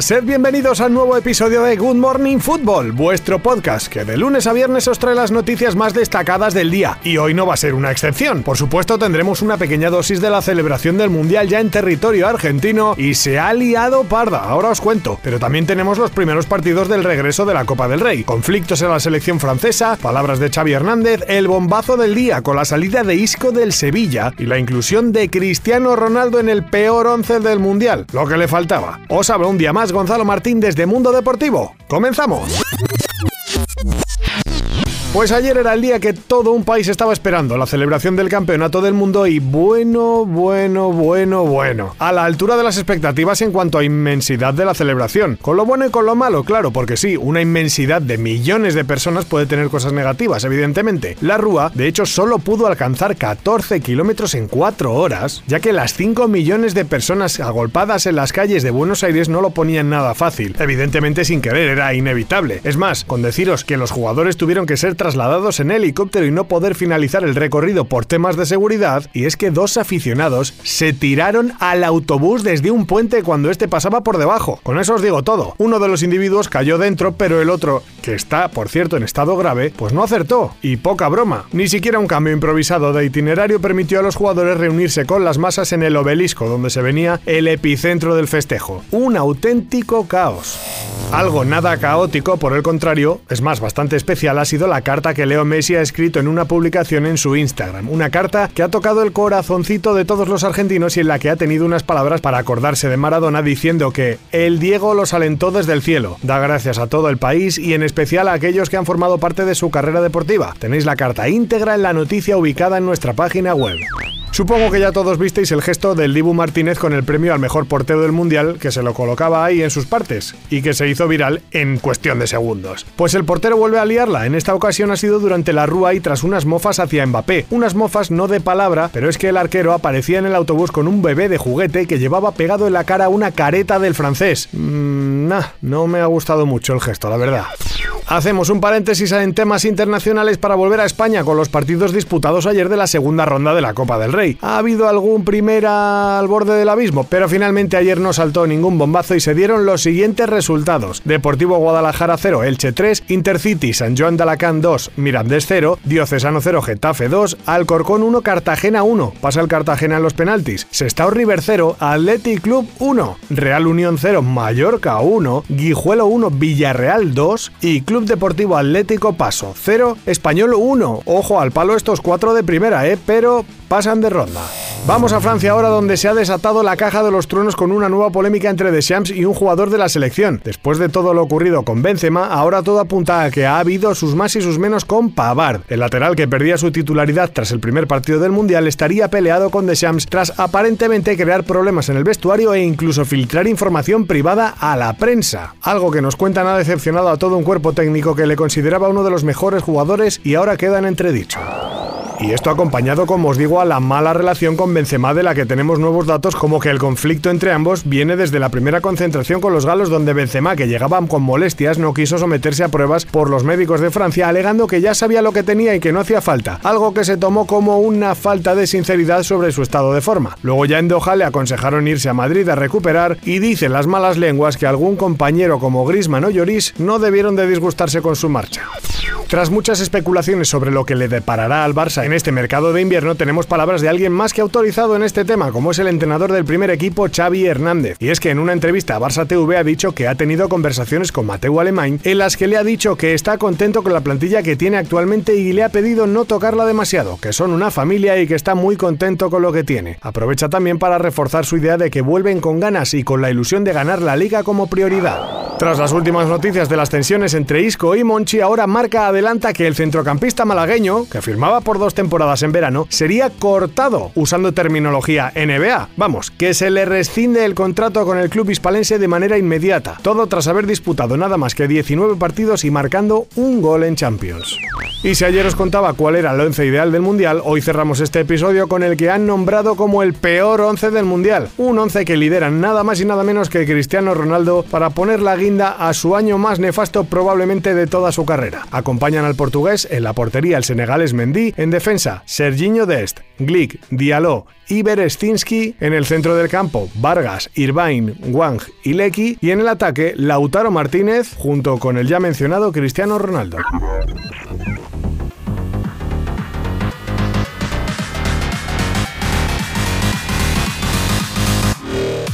sed bienvenidos al nuevo episodio de Good Morning Football, vuestro podcast que de lunes a viernes os trae las noticias más destacadas del día. Y hoy no va a ser una excepción. Por supuesto, tendremos una pequeña dosis de la celebración del Mundial ya en territorio argentino y se ha liado parda, ahora os cuento. Pero también tenemos los primeros partidos del regreso de la Copa del Rey, conflictos en la selección francesa, palabras de Xavi Hernández, el bombazo del día con la salida de Isco del Sevilla y la inclusión de Cristiano Ronaldo en el peor once del Mundial, lo que le faltaba. Os hablo un día más Gonzalo Martín desde Mundo Deportivo. ¡Comenzamos! Pues ayer era el día que todo un país estaba esperando, la celebración del campeonato del mundo y bueno, bueno, bueno, bueno. A la altura de las expectativas en cuanto a inmensidad de la celebración. Con lo bueno y con lo malo, claro, porque sí, una inmensidad de millones de personas puede tener cosas negativas, evidentemente. La Rúa, de hecho, solo pudo alcanzar 14 kilómetros en 4 horas, ya que las 5 millones de personas agolpadas en las calles de Buenos Aires no lo ponían nada fácil. Evidentemente sin querer, era inevitable. Es más, con deciros que los jugadores tuvieron que ser trasladados en helicóptero y no poder finalizar el recorrido por temas de seguridad, y es que dos aficionados se tiraron al autobús desde un puente cuando este pasaba por debajo. Con eso os digo todo. Uno de los individuos cayó dentro, pero el otro, que está, por cierto, en estado grave, pues no acertó. Y poca broma. Ni siquiera un cambio improvisado de itinerario permitió a los jugadores reunirse con las masas en el obelisco, donde se venía el epicentro del festejo. Un auténtico caos. Algo nada caótico, por el contrario, es más, bastante especial, ha sido la carta que Leo Messi ha escrito en una publicación en su Instagram. Una carta que ha tocado el corazoncito de todos los argentinos y en la que ha tenido unas palabras para acordarse de Maradona diciendo que el Diego los alentó desde el cielo. Da gracias a todo el país y en especial a aquellos que han formado parte de su carrera deportiva. Tenéis la carta íntegra en la noticia ubicada en nuestra página web. Supongo que ya todos visteis el gesto del Dibu Martínez con el premio al mejor portero del mundial que se lo colocaba ahí en sus partes y que se hizo viral en cuestión de segundos. Pues el portero vuelve a liarla, en esta ocasión ha sido durante la rúa y tras unas mofas hacia Mbappé. Unas mofas no de palabra, pero es que el arquero aparecía en el autobús con un bebé de juguete que llevaba pegado en la cara una careta del francés. Mmm, nah, no me ha gustado mucho el gesto, la verdad. Hacemos un paréntesis en temas internacionales para volver a España con los partidos disputados ayer de la segunda ronda de la Copa del Rey. Ha habido algún primera al borde del abismo, pero finalmente ayer no saltó ningún bombazo y se dieron los siguientes resultados. Deportivo Guadalajara 0, Elche 3, Intercity San Joan de Alacant 2, Mirandés 0, Diocesano 0, Getafe 2, Alcorcón 1, Cartagena 1. Pasa el Cartagena en los penaltis. Sestao River 0, Athletic Club 1, Real Unión 0, Mallorca 1, Guijuelo 1, Villarreal 2 y Club Deportivo Atlético Paso 0, Español 1. Ojo al palo estos cuatro de primera, ¿eh? Pero pasan de ronda. Vamos a Francia ahora donde se ha desatado la caja de los truenos con una nueva polémica entre Deschamps y un jugador de la selección. Después de todo lo ocurrido con Benzema, ahora todo apunta a que ha habido sus más y sus menos con Pavard. El lateral que perdía su titularidad tras el primer partido del Mundial estaría peleado con Deschamps tras aparentemente crear problemas en el vestuario e incluso filtrar información privada a la prensa. Algo que nos cuentan ha decepcionado a todo un cuerpo técnico que le consideraba uno de los mejores jugadores y ahora queda en entredicho. Y esto acompañado, como os digo, a la mala relación con Benzema de la que tenemos nuevos datos como que el conflicto entre ambos viene desde la primera concentración con los galos donde Benzema, que llegaba con molestias, no quiso someterse a pruebas por los médicos de Francia alegando que ya sabía lo que tenía y que no hacía falta, algo que se tomó como una falta de sinceridad sobre su estado de forma. Luego ya en Doha le aconsejaron irse a Madrid a recuperar y dicen las malas lenguas que algún compañero como Griezmann o Lloris no debieron de disgustarse con su marcha. Tras muchas especulaciones sobre lo que le deparará al Barça en este mercado de invierno, tenemos palabras de alguien más que autorizado en este tema, como es el entrenador del primer equipo, Xavi Hernández. Y es que en una entrevista a Barça TV ha dicho que ha tenido conversaciones con Mateo Alemán en las que le ha dicho que está contento con la plantilla que tiene actualmente y le ha pedido no tocarla demasiado, que son una familia y que está muy contento con lo que tiene. Aprovecha también para reforzar su idea de que vuelven con ganas y con la ilusión de ganar la liga como prioridad. Tras las últimas noticias de las tensiones entre Isco y Monchi, ahora marca adelanta que el centrocampista malagueño, que firmaba por dos temporadas en verano, sería cortado, usando terminología NBA. Vamos, que se le rescinde el contrato con el club hispalense de manera inmediata, todo tras haber disputado nada más que 19 partidos y marcando un gol en Champions. Y si ayer os contaba cuál era el once ideal del Mundial, hoy cerramos este episodio con el que han nombrado como el peor once del Mundial. Un once que lideran nada más y nada menos que Cristiano Ronaldo para poner la guinda a su año más nefasto probablemente de toda su carrera. Acompañan al portugués en la portería el senegalés Mendy, en defensa Serginho Dest, Glick, Diallo y Berestinski, en el centro del campo Vargas, Irvine, Wang y Lecky y en el ataque Lautaro Martínez junto con el ya mencionado Cristiano Ronaldo.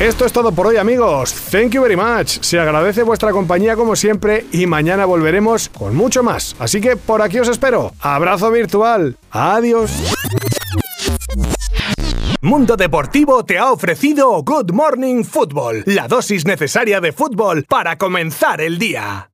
Esto es todo por hoy amigos, thank you very much, se agradece vuestra compañía como siempre y mañana volveremos con mucho más, así que por aquí os espero, abrazo virtual, adiós. Mundo Deportivo te ha ofrecido Good Morning Football, la dosis necesaria de fútbol para comenzar el día.